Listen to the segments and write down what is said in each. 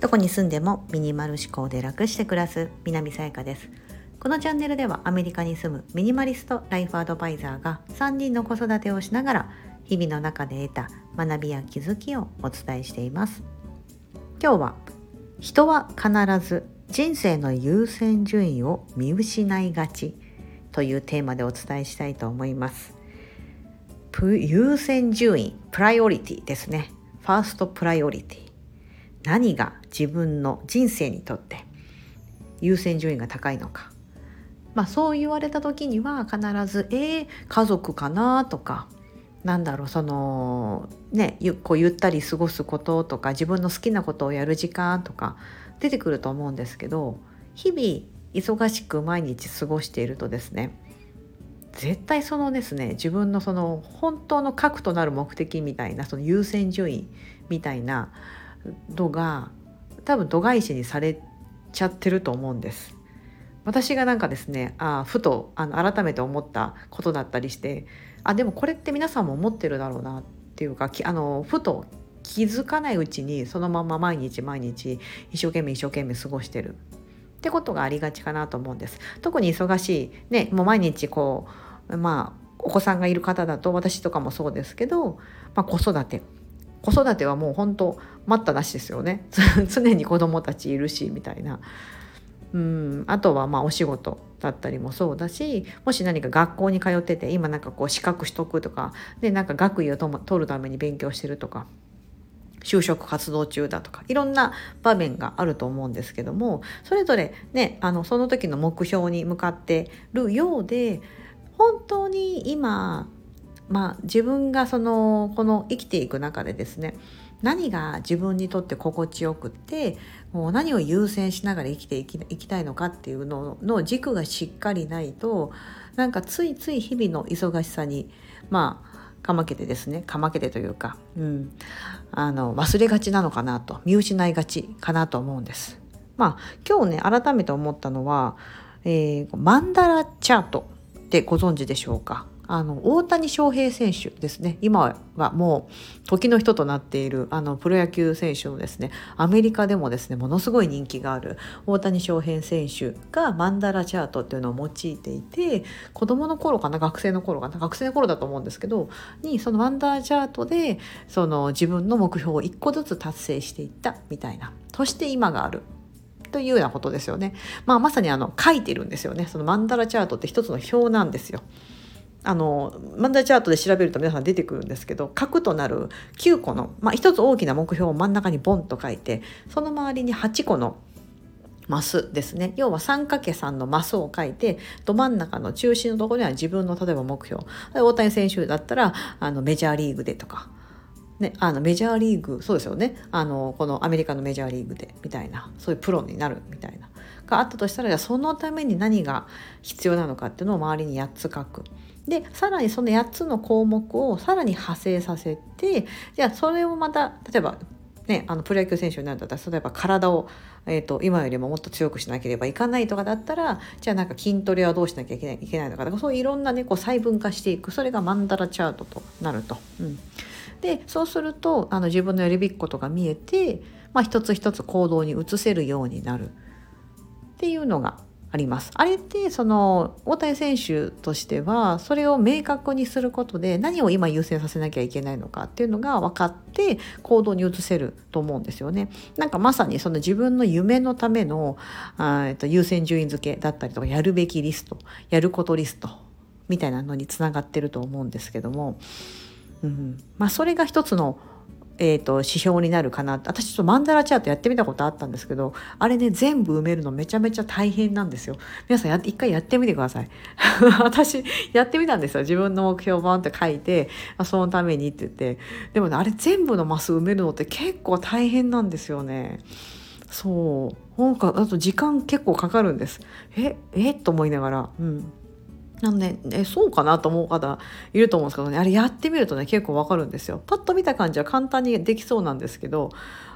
どこに住んでもミニマル思考で楽して暮らす南さやかです。このチャンネルではアメリカに住むミニマリストライフアドバイザーが3人の子育てをしながら日々の中で得た学びや気づきをお伝えしています。今日は人は必ず人生の優先順位を見失いがちというテーマでお伝えしたいと思います。優先順位プライオリティですねファーストプライオリティ何が自分の人生にとって優先順位が高いのかまあそう言われた時には必ず「えー、家族かな?」とかなんだろうそのねゆこうゆったり過ごすこととか自分の好きなことをやる時間とか出てくると思うんですけど日々忙しく毎日過ごしているとですね絶対そのですね自分のその本当の核となる目的みたいなその優先順位みたいな度が多分度外視にされちゃってると思うんです。私がなんかですねあふとあの改めて思ったことだったりしてあでもこれって皆さんも思ってるだろうなっていうかあのふと気づかないうちにそのまま毎日毎日一生懸命一生懸命過ごしてるってことがありがちかなと思うんです。特に忙しいねもう毎日こうまあお子さんがいる方だと私とかもそうですけど、まあ、子育て子育てはもう本当待ったなしですよね 常に子供たちいるしみたいな。うんあとはまあお仕事だったりもそうだしもし何か学校に通ってて今なんかこう資格取得とかでなんか学位を取るために勉強してるとか就職活動中だとかいろんな場面があると思うんですけどもそれぞれねあのその時の目標に向かってるようで本当に今まあ自分がそのこの生きていく中でですね何が自分にとって心地よくってもう何を優先しながら生きていきたいのかっていうのの軸がしっかりないとなんかついつい日々の忙しさにまあかまけてですね。かまけてというか、うん、あの忘れがちなのかなと。見失いがちかなと思うんです。まあ今日ね改めて思ったのは、えー、マンダラチャートってご存知でしょうか？あの大谷翔平選手ですね今はもう時の人となっているあのプロ野球選手のですねアメリカでもですねものすごい人気がある大谷翔平選手がマンダラチャートっていうのを用いていて子どもの頃かな学生の頃かな学生の頃だと思うんですけどにそのマンダラチャートでその自分の目標を一個ずつ達成していったみたいなそして今があるというようなことですよね。まあ、まさにあの書いてるんですよね。そのマンダラチャートって一つの表なんですよ。あのマンダチャートで調べると皆さん出てくるんですけど核となる9個の、まあ、1つ大きな目標を真ん中にボンと書いてその周りに8個のマスですね要は 3×3 のマスを書いてど真ん中の中心のところには自分の例えば目標大谷選手だったらあのメジャーリーグでとか。ね、あのメジャーリーグそうですよねあのこのアメリカのメジャーリーグでみたいなそういうプロになるみたいながあったとしたらそのために何が必要なのかっていうのを周りに8つ書く。でさらにその8つの項目をさらに派生させてじゃあそれをまた例えばね、あのプロ野球選手になるんだったら例えば体を、えーと、今よりももっと強くしなければいかないとかだったらじゃあなんか筋トレはどうしなきゃいけないいけないのかとかそういういろんなねこう細分化していく。それがマンダラチャートとなると。うん、でそうするとあの自分のやるべきことが見えて、まあ、一つ一つ行動に移せるようになる。っていうのがあります。あれってその大谷選手としてはそれを明確にすることで何を今優先させなきゃいけないのかっていうのが分かって行動に移せると思うんですよね。なんかまさにその自分の夢のためのあ、えっと、優先順位付けだったりとかやるべきリストやることリストみたいなのにつながってると思うんですけども、うんまあ、それが一つのえーと、指標になるかな私ちょっとマンダラチャートやってみたことあったんですけどあれね全部埋めるのめちゃめちゃ大変なんですよ。皆さんや一回やってみてください。私やってみたんですよ。自分の目標バンって書いてそのためにって言って。でもねあれ全部のマス埋めるのって結構大変なんですよね。そう。なんかあと時間結構かかるんです。ええ？と思いながら。うん。なので、えそうかなと思う方いると思うんですけどねあれやってみるとね結構わかるんですよ。パッと見た感じは簡単にできそうなんですけど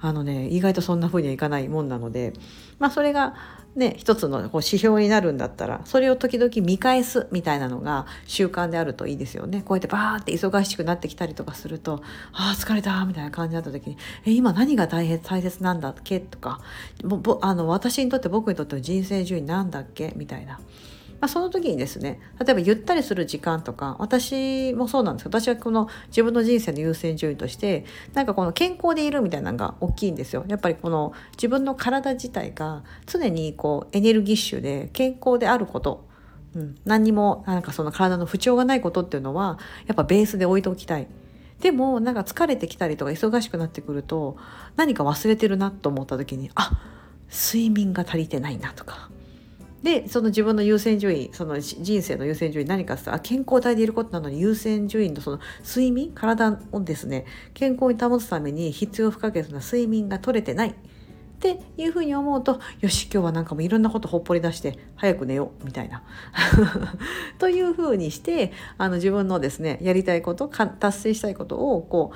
あのね意外とそんな風にはいかないもんなのでまあそれがね一つのこう指標になるんだったらそれを時々見返すみたいなのが習慣であるといいですよね。こうやってバーって忙しくなってきたりとかすると「ああ疲れた」みたいな感じになった時に「え今何が大変大切なんだっけ?」とかあの「私にとって僕にとっての人生順位なんだっけ?」みたいな。まあ、その時にですね例えばゆったりする時間とか私もそうなんですけど私はこの自分の人生の優先順位としてなんかこの健康でいるみたいなのが大きいんですよ。やっぱりこの自分の体自体が常にこうエネルギッシュで健康であることうん、何にもなんかその体の不調がないことっていうのはやっぱベースで置いておきたい。でもなんか疲れてきたりとか忙しくなってくると何か忘れてるなと思った時にあ睡眠が足りてないなとかでその自分の優先順位その人生の優先順位何かってあ健康体でいることなのに優先順位のその睡眠？体をですね健康に保つために必要不可欠な睡眠が取れてない。っていうふうに思うとよし今日はなんかもういろんなことほっぽり出して早く寝よう。みたいな。というふうにしてあの自分のですねやりたいこと達成したいことをこ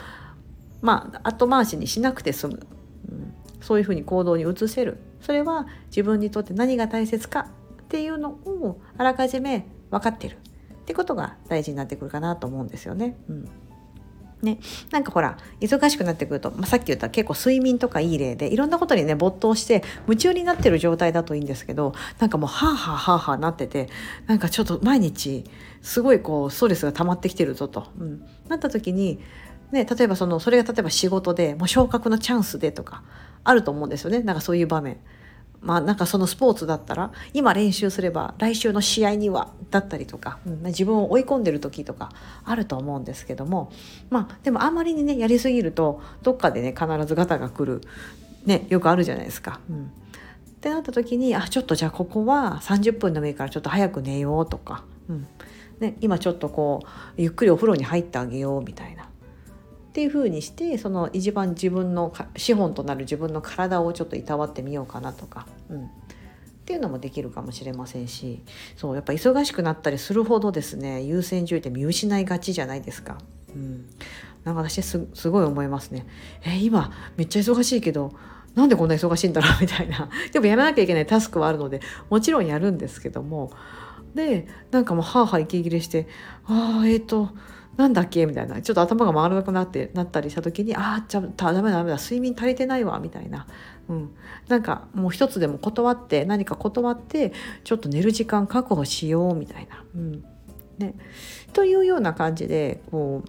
うまあ後回しにしなくて済む、うん、そういうふうに行動に移せる。それは自分にとって何が大切かっていうのをあらかじめ分かってる。ってことが大事になってくるかなと思うんですよね。うん。ね、なんかほら忙しくなってくると、まあ、さっき言った結構睡眠とかいい例でいろんなことにね没頭して夢中になってる状態だといいんですけどなんかもうハーハーハーハーなっててなんかちょっと毎日すごいこうストレスが溜まってきてるぞと、うん、なった時に、ね、例えばそのそれが例えば仕事でもう昇格のチャンスでとかあると思うんですよね。なんかそういう場面。まあなんかそのスポーツだったら今練習すれば来週の試合にはだったりとか、うん、自分を追い込んでる時とかあると思うんですけどもまあでもあんまりにねやりすぎるとどっかでね必ずガタが来る、ね、よくあるじゃないですか。うん、ってなった時にあちょっとじゃあここは30分でもいいからちょっと早く寝ようとか、うんね、今ちょっとこうゆっくりお風呂に入ってあげようみたいな。っていう風にしてその一番自分の資本となる自分の体をちょっといたわってみようかなとか、うん、っていうのもできるかもしれませんし。そうやっぱ忙しくなったりするほどですね優先順位って見失いがちじゃないですか。うん、なんか私すすごい思いますね。え今めっちゃ忙しいけどなんでこんな忙しいんだろう？みたいな。でもやらなきゃいけないタスクはあるのでもちろんやるんですけども。でなんかもうハーハー息切れしてああえっ、ー、となんだっけ？みたいな。ちょっと頭が回らなくなってなったりした時にああじゃダメだダメだ。睡眠足りてないわ。みたいな、うん、なんかもう一つでも断って何か断ってちょっと寝る時間確保しよう。みたいな。うん。ね、というような感じでこう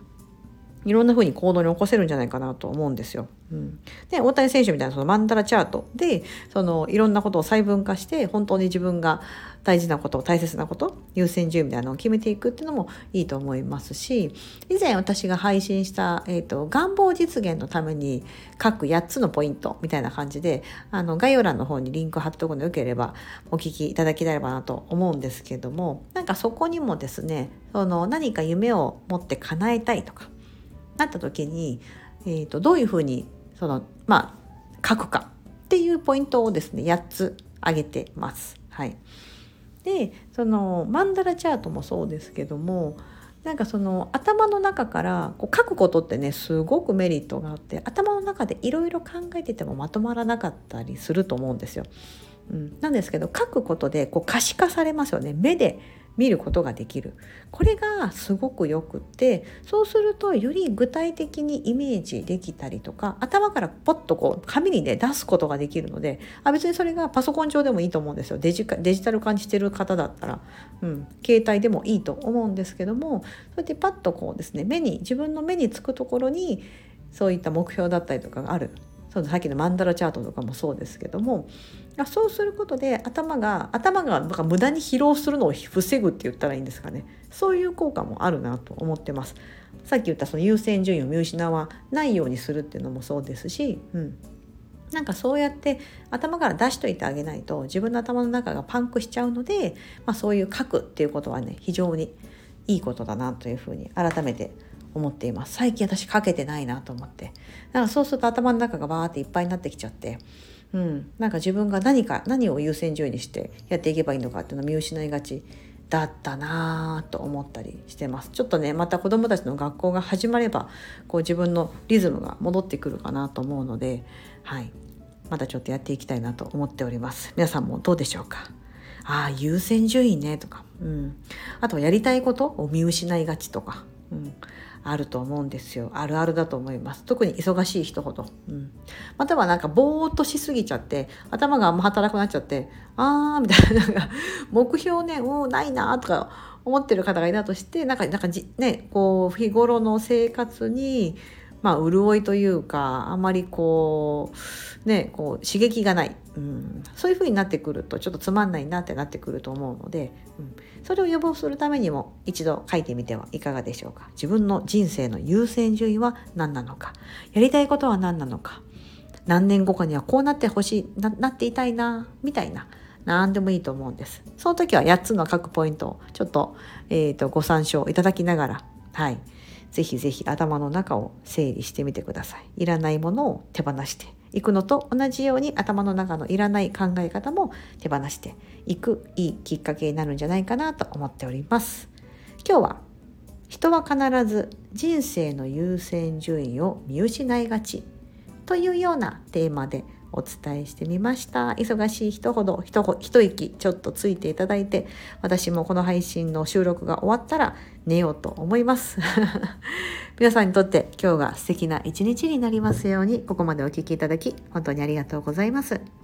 いろんな風に行動に起こせるんじゃないかなと思うんですよ。うん、で大谷選手みたいなそのマンダラチャートでそのいろんなことを細分化して本当に自分が大事なこと大切なこと優先順位みたいなのを決めていくっていうのもいいと思いますし以前私が配信した、えーと、願望実現のために各8つのポイントみたいな感じであの概要欄の方にリンク貼っておくのでよければお聞きいただければなと思うんですけどもなんかそこにもですねその何か夢を持って叶えたいとかなった時に、えーと、どういうふうにそのまあ書くかっていうポイントをですね8つ挙げてます。はい、でそのマンダラチャートもそうですけどもなんかその頭の中からこう書くことってねすごくメリットがあって頭の中でいろいろ考えててもまとまらなかったりすると思うんですよ。うん、なんですけど書くことでこう可視化されますよね目で見ることができる。これがすごくよくってそうするとより具体的にイメージできたりとか頭からポッとこう紙にね出すことができるのであ別にそれがパソコン上でもいいと思うんですよ。デジデジタル化にしてる方だったら、うん、携帯でもいいと思うんですけどもそうやってパッとこうですね目に自分の目につくところにそういった目標だったりとかがある。そうさっきのマンダラチャートとかもそうですけどもそうすることで頭が頭がなんか無駄に疲労するのを防ぐって言ったらいいんですかね。そういう効果もあるなと思ってます。さっき言ったその優先順位を見失わないようにするっていうのもそうですし、うん、なんかそうやって頭から出しといてあげないと自分の頭の中がパンクしちゃうので、まあ、そういう書くっていうことはね非常にいいことだなというふうに改めて思っています。最近私書けてないなと思って。なんかそうすると頭の中がバーっていっぱいになってきちゃって。うん、なんか自分が何か何を優先順位にしてやっていけばいいのかっていうのを見失いがちだったなぁと思ったりしてます。ちょっとねまた子どもたちの学校が始まればこう自分のリズムが戻ってくるかなと思うのではい。またちょっとやっていきたいなと思っております。皆さんもどうでしょうか？ああ優先順位ねとか、うん、あとやりたいことを見失いがちとか、うん、あると思うんですよ。あるあるだと思います。特に忙しい人ほど、うん、またはなんかぼーっとしすぎちゃって頭があんま働くなっちゃってあーみたいななんか目標ねもうないなとか思ってる方がいたとしてなんかなんかじねこう日頃の生活にまあ、潤いというかあまりこうねこう刺激がない、うん、そういう風になってくるとちょっとつまんないなってなってくると思うので、うん、それを予防するためにも一度書いてみてはいかがでしょうか。自分の人生の優先順位は何なのか。やりたいことは何なのか。何年後かにはこうなってほしい。ななっていたいなみたいな何でもいいと思うんです。その時は8つの各ポイントをちょっと,、えーとご参照いただきながらはい。ぜひぜひ頭の中を整理してみてください。いらないものを手放していくのと同じように頭の中のいらない考え方も手放していくいいきっかけになるんじゃないかなと思っております。今日は人は必ず人生の優先順位を見失いがちというようなテーマでお伝えしてみました。忙しい人ほど一息ちょっとついていただいて私もこの配信の収録が終わったら寝ようと思います。皆さんにとって今日が素敵な一日になりますようにここまでお聴きいただき本当にありがとうございます。